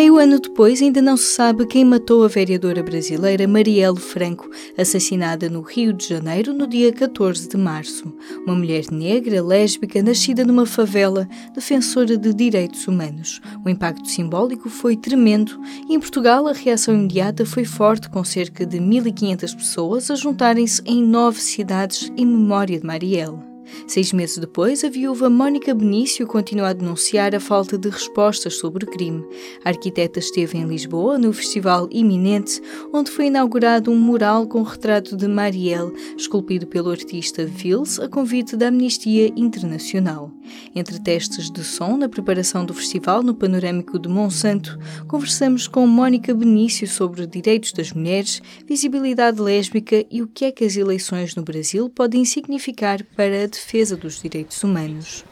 Meio ano depois, ainda não se sabe quem matou a vereadora brasileira Marielle Franco, assassinada no Rio de Janeiro no dia 14 de março. Uma mulher negra, lésbica, nascida numa favela, defensora de direitos humanos. O impacto simbólico foi tremendo e em Portugal a reação imediata foi forte, com cerca de 1.500 pessoas a juntarem-se em nove cidades em memória de Marielle. Seis meses depois, a viúva Mónica Benício continua a denunciar a falta de respostas sobre o crime. A arquiteta esteve em Lisboa, no Festival Iminente, onde foi inaugurado um mural com o retrato de Marielle, esculpido pelo artista Vils, a convite da Amnistia Internacional. Entre testes de som na preparação do festival no Panorâmico de Monsanto, conversamos com Mónica Benício sobre direitos das mulheres, visibilidade lésbica e o que é que as eleições no Brasil podem significar para a defesa dos direitos humanos.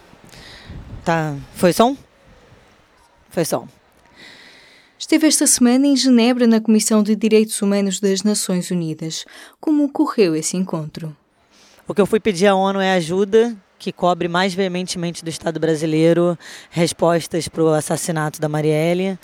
Tá, foi som? Foi som. Esteve esta semana em Genebra na Comissão de Direitos Humanos das Nações Unidas. Como ocorreu esse encontro? O que eu fui pedir à ONU é ajuda que cobre mais veementemente do Estado brasileiro respostas para o assassinato da Marielle,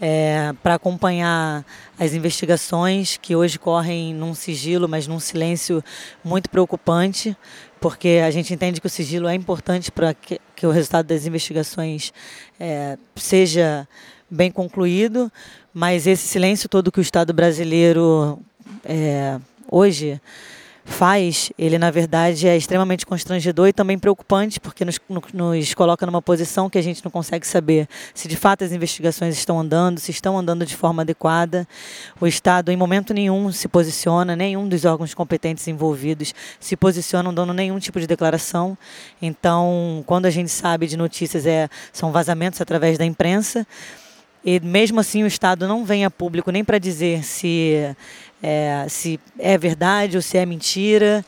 é, para acompanhar as investigações que hoje correm num sigilo, mas num silêncio muito preocupante, porque a gente entende que o sigilo é importante para que, que, o resultado das investigações é, seja bem concluído, mas esse silêncio todo que o Estado brasileiro é, hoje faz, ele na verdade é extremamente constrangedor e também preocupante, porque nos, nos, coloca numa posição que a gente não consegue saber se de fato as investigações estão andando, se estão andando de forma adequada. O Estado, em momento nenhum, se posiciona, nenhum dos órgãos competentes envolvidos se posicionam dando nenhum tipo de declaração. Então, quando a gente sabe de notícias, é, são vazamentos através da imprensa. E mesmo assim o Estado não vem a público nem para dizer se é, se é verdade ou se é mentira.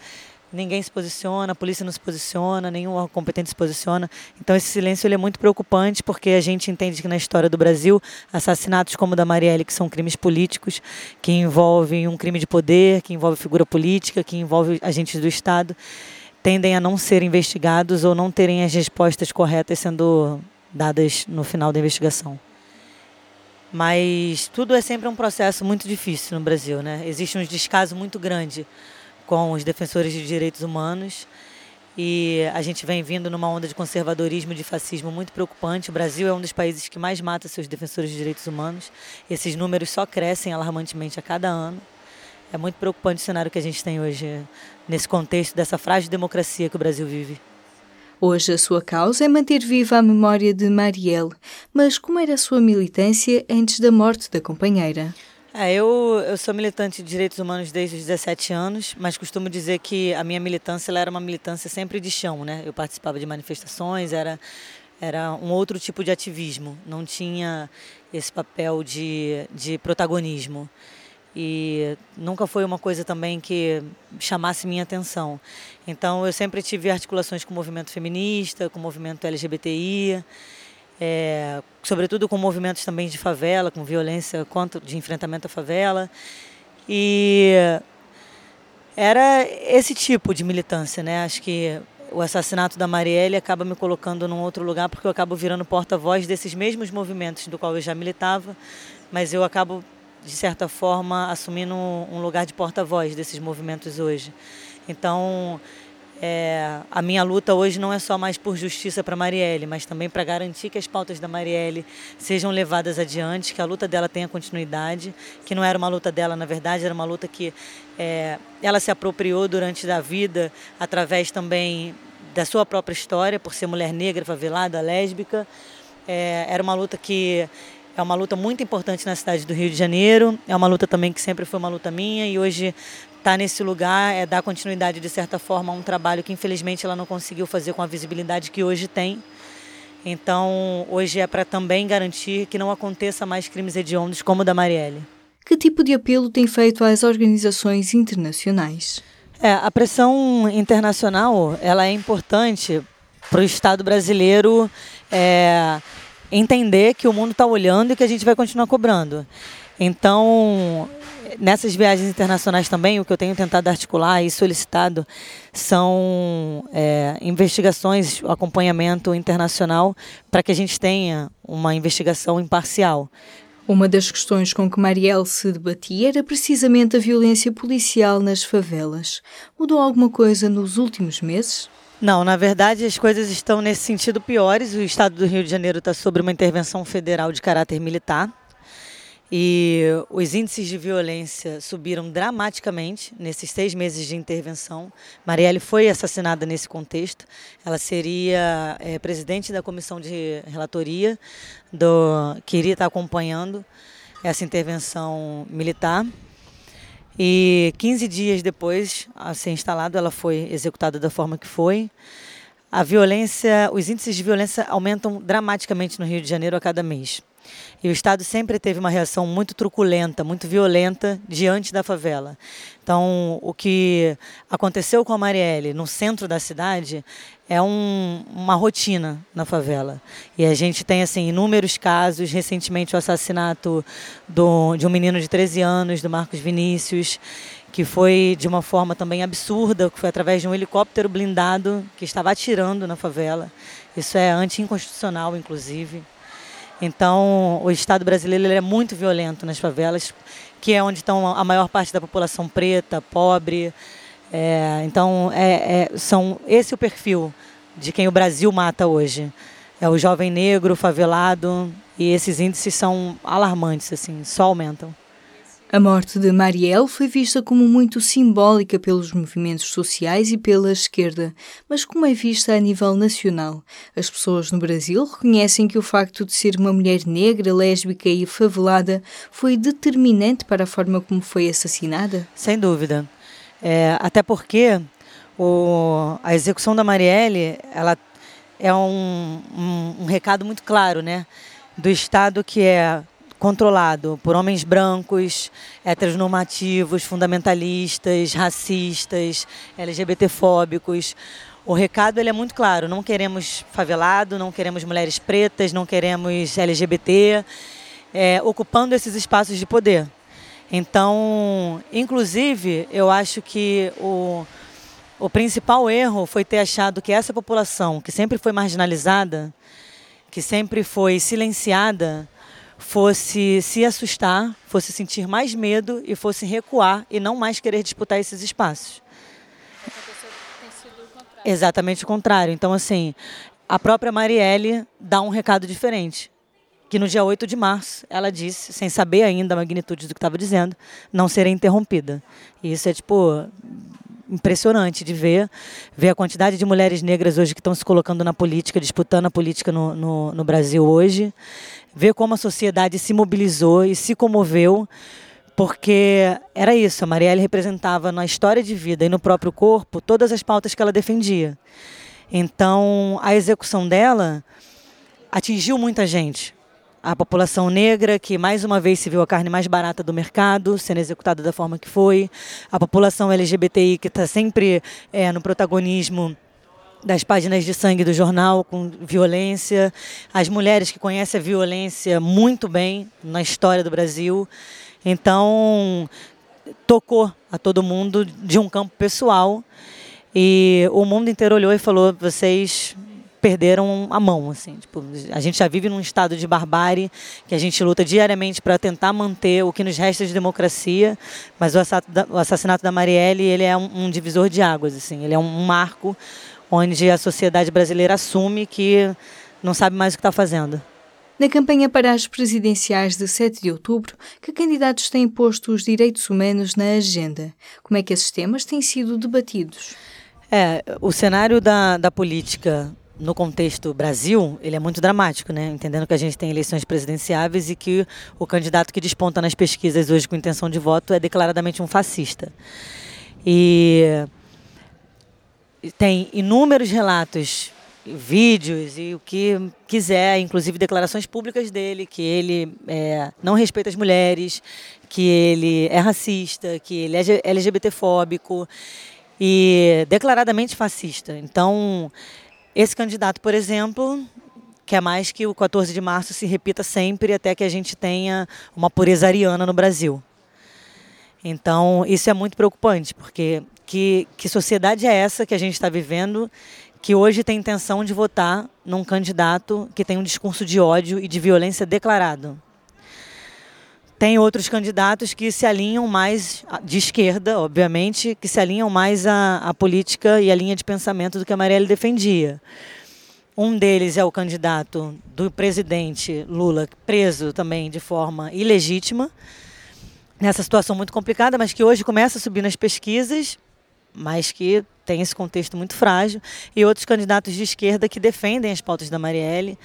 Ninguém se posiciona, a polícia não se posiciona, nenhum competente se posiciona. Então esse silêncio ele é muito preocupante porque a gente entende que na história do Brasil, assassinatos como o da Marielle, que são crimes políticos, que envolvem um crime de poder, que envolve figura política, que envolve agentes do Estado, tendem a não ser investigados ou não terem as respostas corretas sendo dadas no final da investigação. Mas tudo é sempre um processo muito difícil no Brasil, né? Existe um descaso muito grande com os defensores de direitos humanos e a gente vem vindo numa onda de conservadorismo e de fascismo muito preocupante. O Brasil é um dos países que mais mata seus defensores de direitos humanos. Esses números só crescem alarmantemente a cada ano. É muito preocupante o cenário que a gente tem hoje nesse contexto dessa frágil democracia que o Brasil vive. Hoje a sua causa é manter viva a memória de Marielle, mas como era a sua militância antes da morte da companheira? É, eu, eu sou militante de direitos humanos desde os 17 anos, mas costumo dizer que a minha militância era uma militância sempre de chão, né? Eu participava de manifestações, era, era um outro tipo de ativismo, não tinha esse papel de, de protagonismo e nunca foi uma coisa também que chamasse minha atenção. Então eu sempre tive articulações com o movimento feminista, com o movimento LGBTI, é, sobretudo com movimentos também de favela, com violência contra de enfrentamento à favela e era esse tipo de militância, né? Acho que o assassinato da Marielle acaba me colocando num outro lugar porque eu acabo virando porta-voz desses mesmos movimentos do qual eu já militava, mas eu acabo de certa forma, assumindo um lugar de porta-voz desses movimentos hoje. Então, é, a minha luta hoje não é só mais por justiça para Marielle, mas também para garantir que as pautas da Marielle sejam levadas adiante, que a luta dela tenha continuidade, que não era uma luta dela, na verdade, era uma luta que é, ela se apropriou durante a vida, através também da sua própria história, por ser mulher negra, favelada, lésbica. É, era uma luta que é uma luta muito importante na cidade do Rio de Janeiro. É uma luta também que sempre foi uma luta minha e hoje estar tá nesse lugar é dar continuidade de certa forma a um trabalho que infelizmente ela não conseguiu fazer com a visibilidade que hoje tem. Então, hoje é para também garantir que não aconteça mais crimes hediondos como o da Marielle. Que tipo de apelo tem feito às organizações internacionais? É, a pressão internacional ela é importante para o Estado brasileiro é, entender que o mundo está olhando e que a gente vai continuar cobrando. Então, nessas viagens internacionais também, o que eu tenho tentado articular e solicitado são é, investigações, acompanhamento internacional, para que a gente tenha uma investigação imparcial. Uma das questões com que Marielle se debatia era precisamente a violência policial nas favelas. Mudou alguma coisa nos últimos meses? Não, na verdade as coisas estão nesse sentido piores. O estado do Rio de Janeiro está sob uma intervenção federal de caráter militar. E os índices de violência subiram dramaticamente nesses seis meses de intervenção. Marielle foi assassinada nesse contexto. Ela seria é, presidente da comissão de relatoria do que iria estar acompanhando essa intervenção militar. E 15 dias depois a ser instalado, ela foi executada da forma que foi. A violência, os índices de violência aumentam dramaticamente no Rio de Janeiro a cada mês. E o Estado sempre teve uma reação muito truculenta, muito violenta diante da favela. Então, o que aconteceu com a Marielle no centro da cidade é um, uma rotina na favela. E a gente tem assim inúmeros casos, recentemente o assassinato do, de um menino de 13 anos, do Marcos Vinícius, que foi de uma forma também absurda, que foi através de um helicóptero blindado que estava atirando na favela. Isso é anti-inconstitucional, inclusive. Então, o Estado brasileiro é muito violento nas favelas, que é onde estão a maior parte da população preta, pobre. É, então, é, é, são esse é o perfil de quem o Brasil mata hoje. É o jovem negro, favelado, e esses índices são alarmantes, assim, só aumentam. A morte de Marielle foi vista como muito simbólica pelos movimentos sociais e pela esquerda, mas como é vista a nível nacional? As pessoas no Brasil reconhecem que o facto de ser uma mulher negra, lésbica e favelada foi determinante para a forma como foi assassinada? Sem dúvida. É, até porque o, a execução da Marielle ela é um, um, um recado muito claro, né? Do Estado que é controlado por homens brancos, heteronormativos, fundamentalistas, racistas, LGBTfóbicos. O recado ele é muito claro: não queremos favelado, não queremos mulheres pretas, não queremos LGBT, é, ocupando esses espaços de poder. Então, inclusive, eu acho que o, o principal erro foi ter achado que essa população, que sempre foi marginalizada, que sempre foi silenciada, fosse se assustar, fosse sentir mais medo e fosse recuar e não mais querer disputar esses espaços. Exatamente o contrário. Então, assim, a própria Marielle dá um recado diferente. Que no dia 8 de março, ela disse, sem saber ainda a magnitude do que estava dizendo, não seria interrompida. E isso é, tipo, impressionante de ver, ver a quantidade de mulheres negras hoje que estão se colocando na política, disputando a política no, no, no Brasil hoje ver como a sociedade se mobilizou e se comoveu, porque era isso, a Marielle representava na história de vida e no próprio corpo todas as pautas que ela defendia. Então, a execução dela atingiu muita gente. A população negra, que mais uma vez se viu a carne mais barata do mercado, sendo executada da forma que foi. A população LGBTI, que está sempre é, no protagonismo das páginas de sangue do jornal com violência, as mulheres que conhecem a violência muito bem na história do Brasil. Então, tocou a todo mundo de um campo pessoal e o mundo inteiro olhou e falou: vocês perderam a mão, assim. Tipo, a gente já vive num estado de barbárie que a gente luta diariamente para tentar manter o que nos resta de democracia, mas o assassinato da Marielle ele é um, divisor de águas, assim. Ele é um marco onde a sociedade brasileira assume que não sabe mais o que está fazendo. Na campanha para as presidenciais de 7 de outubro, que candidatos têm posto os direitos humanos na agenda? Como é que esses temas têm sido debatidos? É, o cenário da, da política no contexto Brasil, ele é muito dramático, né? Entendendo que a gente tem eleições presidenciáveis e que o candidato que desponta nas pesquisas hoje com intenção de voto é declaradamente um fascista. E tem inúmeros relatos, vídeos e o que quiser, inclusive declarações públicas dele, que ele é, não respeita as mulheres, que ele é racista, que ele é LGBTfóbico e declaradamente fascista. Então, esse candidato, por exemplo, quer mais que o 14 de março se repita sempre até que a gente tenha uma pureza ariana no Brasil. Então, isso é muito preocupante, porque que, que sociedade é essa que a gente está vivendo que hoje tem intenção de votar num candidato que tem um discurso de ódio e de violência declarado? tem outros candidatos que se alinham mais de esquerda, obviamente, que se alinham mais à, à política e à linha de pensamento do que a Marielle defendia. Um deles é o candidato do presidente Lula, preso também de forma ilegítima, nessa situação muito complicada, mas que hoje começa a subir nas pesquisas, mas que tem esse contexto muito frágil, e outros candidatos de esquerda que defendem as pautas da Marielle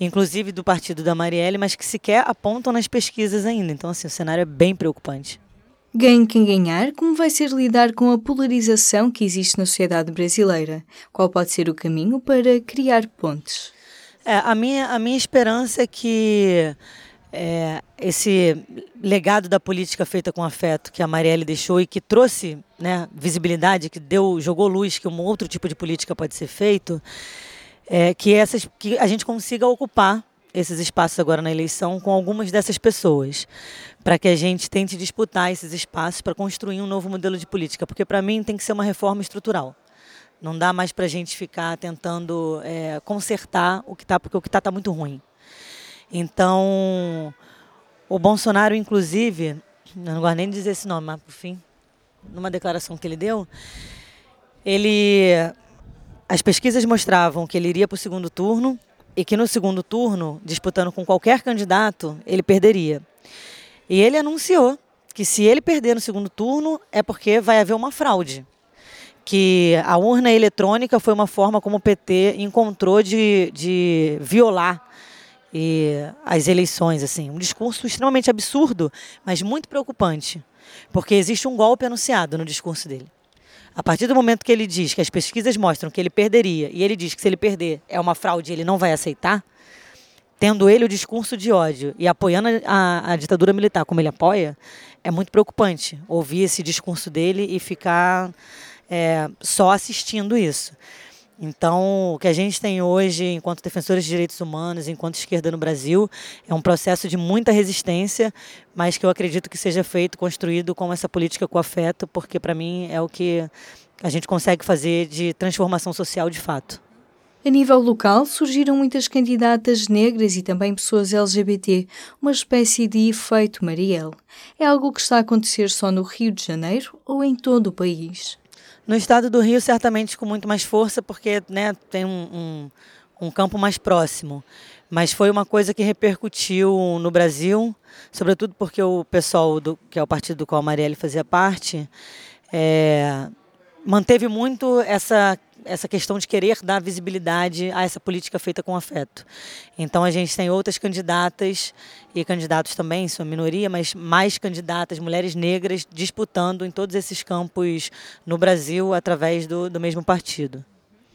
inclusive do partido da Marielle, mas que sequer apontam nas pesquisas ainda. Então, assim, o cenário é bem preocupante. Ganhe quem ganhar, como vai ser lidar com a polarização que existe na sociedade brasileira? Qual pode ser o caminho para criar pontes? É, a, minha, a minha esperança é que é, esse legado da política feita com afeto que a Marielle deixou e que trouxe né, visibilidade, que deu, jogou luz que um outro tipo de política pode ser feito, é, que, essas, que a gente consiga ocupar esses espaços agora na eleição com algumas dessas pessoas, para que a gente tente disputar esses espaços para construir um novo modelo de política, porque para mim tem que ser uma reforma estrutural. Não dá mais para a gente ficar tentando é, consertar o que está, porque o que está está muito ruim. Então, o Bolsonaro, inclusive, não gosto nem de dizer esse nome, mas por fim, numa declaração que ele deu, ele as pesquisas mostravam que ele iria para o segundo turno e que no segundo turno, disputando com qualquer candidato, ele perderia. E ele anunciou que se ele perder no segundo turno é porque vai haver uma fraude. Que a urna eletrônica foi uma forma como o PT encontrou de, de violar e as eleições, assim, um discurso extremamente absurdo, mas muito preocupante, porque existe um golpe anunciado no discurso dele. A partir do momento que ele diz que as pesquisas mostram que ele perderia, e ele diz que se ele perder é uma fraude ele não vai aceitar, tendo ele o discurso de ódio e apoiando a, a ditadura militar como ele apoia, é muito preocupante ouvir esse discurso dele e ficar é, só assistindo isso. Então, o que a gente tem hoje, enquanto defensores de direitos humanos, enquanto esquerda no Brasil, é um processo de muita resistência, mas que eu acredito que seja feito, construído com essa política com afeto, porque para mim é o que a gente consegue fazer de transformação social de fato. A nível local, surgiram muitas candidatas negras e também pessoas LGBT, uma espécie de efeito Marielle. É algo que está a acontecer só no Rio de Janeiro ou em todo o país? No estado do Rio, certamente com muito mais força, porque né, tem um, um, um campo mais próximo. Mas foi uma coisa que repercutiu no Brasil, sobretudo porque o pessoal, do, que é o partido do qual a Marielle fazia parte, é, manteve muito essa essa questão de querer dar visibilidade a essa política feita com afeto. Então a gente tem outras candidatas e candidatos também, sua minoria, mas mais candidatas, mulheres negras, disputando em todos esses campos no Brasil através do, do mesmo partido.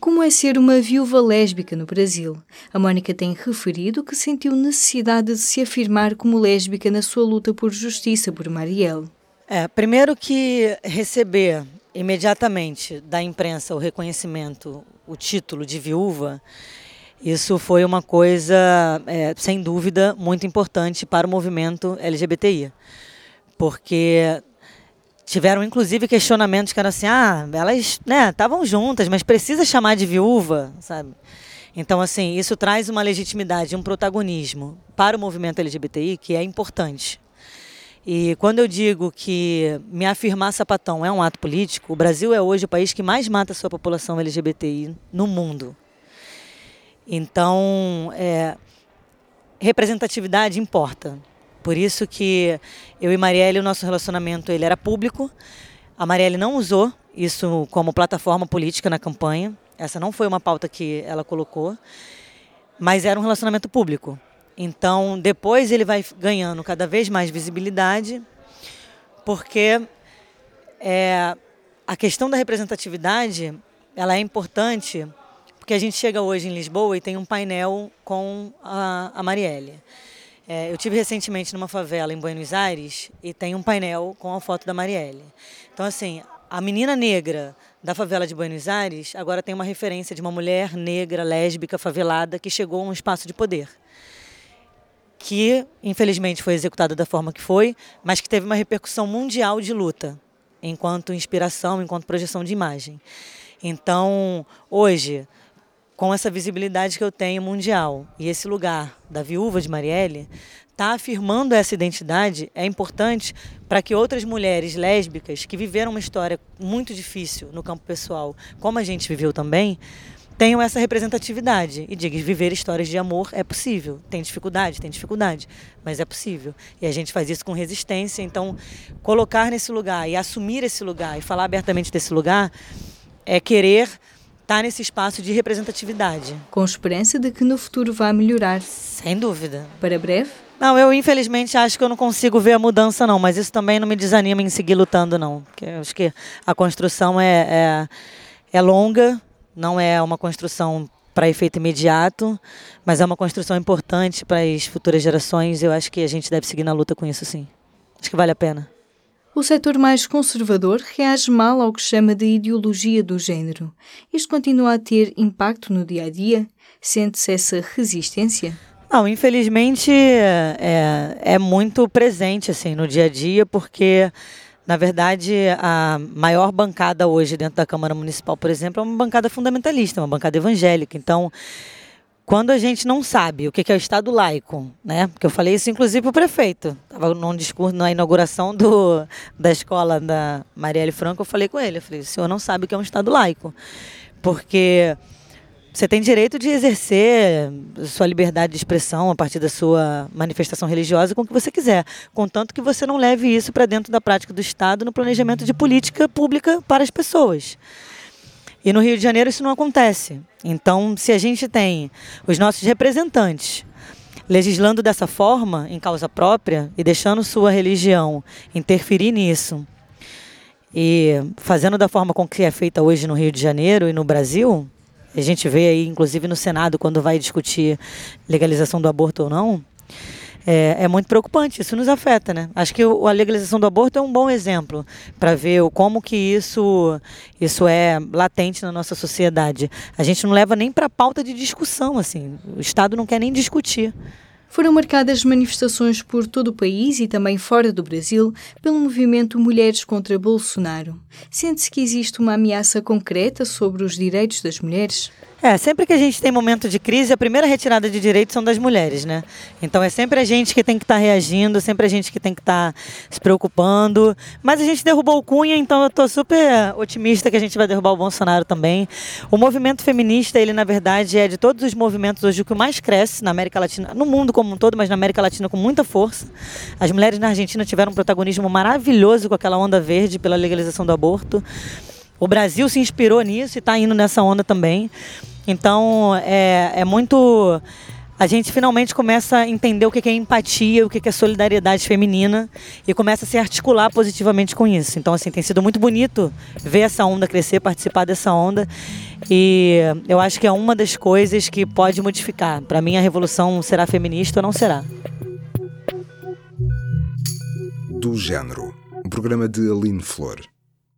Como é ser uma viúva lésbica no Brasil? A Mónica tem referido que sentiu necessidade de se afirmar como lésbica na sua luta por justiça por Marielle. É, primeiro que receber imediatamente da imprensa o reconhecimento, o título de viúva, isso foi uma coisa, é, sem dúvida, muito importante para o movimento LGBTI. Porque tiveram inclusive questionamentos que eram assim, ah, elas estavam né, juntas, mas precisa chamar de viúva, sabe? Então, assim, isso traz uma legitimidade, um protagonismo para o movimento LGBTI que é importante. E quando eu digo que me afirmar sapatão é um ato político, o Brasil é hoje o país que mais mata a sua população LGBTI no mundo. Então, é, representatividade importa. Por isso que eu e Marielle, o nosso relacionamento ele era público. A Marielle não usou isso como plataforma política na campanha. Essa não foi uma pauta que ela colocou. Mas era um relacionamento público. Então, depois ele vai ganhando cada vez mais visibilidade, porque é, a questão da representatividade ela é importante, porque a gente chega hoje em Lisboa e tem um painel com a, a Marielle. É, eu tive recentemente numa favela em Buenos Aires e tem um painel com a foto da Marielle. Então, assim, a menina negra da favela de Buenos Aires agora tem uma referência de uma mulher negra, lésbica, favelada que chegou a um espaço de poder que infelizmente foi executada da forma que foi, mas que teve uma repercussão mundial de luta, enquanto inspiração, enquanto projeção de imagem. Então, hoje, com essa visibilidade que eu tenho mundial e esse lugar da viúva de Marielle, está afirmando essa identidade é importante para que outras mulheres lésbicas que viveram uma história muito difícil no campo pessoal, como a gente viveu também, tenham essa representatividade e digam viver histórias de amor é possível. Tem dificuldade, tem dificuldade, mas é possível. E a gente faz isso com resistência. Então, colocar nesse lugar e assumir esse lugar e falar abertamente desse lugar é querer estar tá nesse espaço de representatividade. Com esperança de que no futuro vá melhorar. Sem dúvida. Para breve? Não, eu infelizmente acho que eu não consigo ver a mudança não, mas isso também não me desanima em seguir lutando não, porque eu acho que a construção é, é, é longa, não é uma construção para efeito imediato, mas é uma construção importante para as futuras gerações. Eu acho que a gente deve seguir na luta com isso, sim. Acho que vale a pena. O setor mais conservador reage mal ao que chama de ideologia do género. Isto continua a ter impacto no dia a dia? Sente-se essa resistência? Não, infelizmente é, é muito presente assim no dia a dia, porque na verdade a maior bancada hoje dentro da Câmara Municipal, por exemplo, é uma bancada fundamentalista, uma bancada evangélica. Então, quando a gente não sabe o que é o Estado laico, né? Porque eu falei isso inclusive para o prefeito. Estava num discurso na inauguração do, da escola da Marielle Franco, eu falei com ele, eu falei, o senhor não sabe o que é um Estado laico. Porque você tem direito de exercer sua liberdade de expressão a partir da sua manifestação religiosa com o que você quiser, contanto que você não leve isso para dentro da prática do Estado no planejamento de política pública para as pessoas. E no Rio de Janeiro isso não acontece. Então, se a gente tem os nossos representantes legislando dessa forma, em causa própria, e deixando sua religião interferir nisso, e fazendo da forma com que é feita hoje no Rio de Janeiro e no Brasil, a gente vê aí, inclusive no Senado, quando vai discutir legalização do aborto ou não, é, é, muito preocupante, isso nos afeta, né? Acho que a legalização do aborto é um bom exemplo para ver como que isso, isso é latente na nossa sociedade. A gente não leva nem para pauta de discussão, assim. O Estado não quer nem discutir. Foram marcadas manifestações por todo o país e também fora do Brasil pelo movimento Mulheres contra Bolsonaro. Sente-se que existe uma ameaça concreta sobre os direitos das mulheres? É, sempre que a gente tem momento de crise, a primeira retirada de direitos são das mulheres, né? Então é sempre a gente que tem que estar tá reagindo, sempre a gente que tem que estar tá se preocupando. Mas a gente derrubou o Cunha, então eu estou super otimista que a gente vai derrubar o Bolsonaro também. O movimento feminista, ele na verdade é de todos os movimentos hoje o que mais cresce na América Latina, no mundo como um todo, mas na América Latina com muita força. As mulheres na Argentina tiveram um protagonismo maravilhoso com aquela onda verde pela legalização do aborto. O Brasil se inspirou nisso e está indo nessa onda também. Então é, é muito. A gente finalmente começa a entender o que é empatia, o que é solidariedade feminina e começa a se articular positivamente com isso. Então, assim, tem sido muito bonito ver essa onda crescer, participar dessa onda. E eu acho que é uma das coisas que pode modificar. Para mim, a revolução será feminista ou não será. Do Gênero, um programa de Aline Flor.